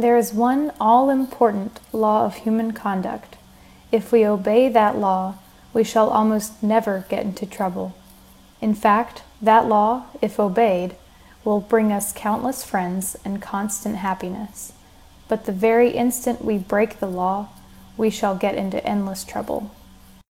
There is one all important law of human conduct. If we obey that law, we shall almost never get into trouble. In fact, that law, if obeyed, will bring us countless friends and constant happiness. But the very instant we break the law, we shall get into endless trouble.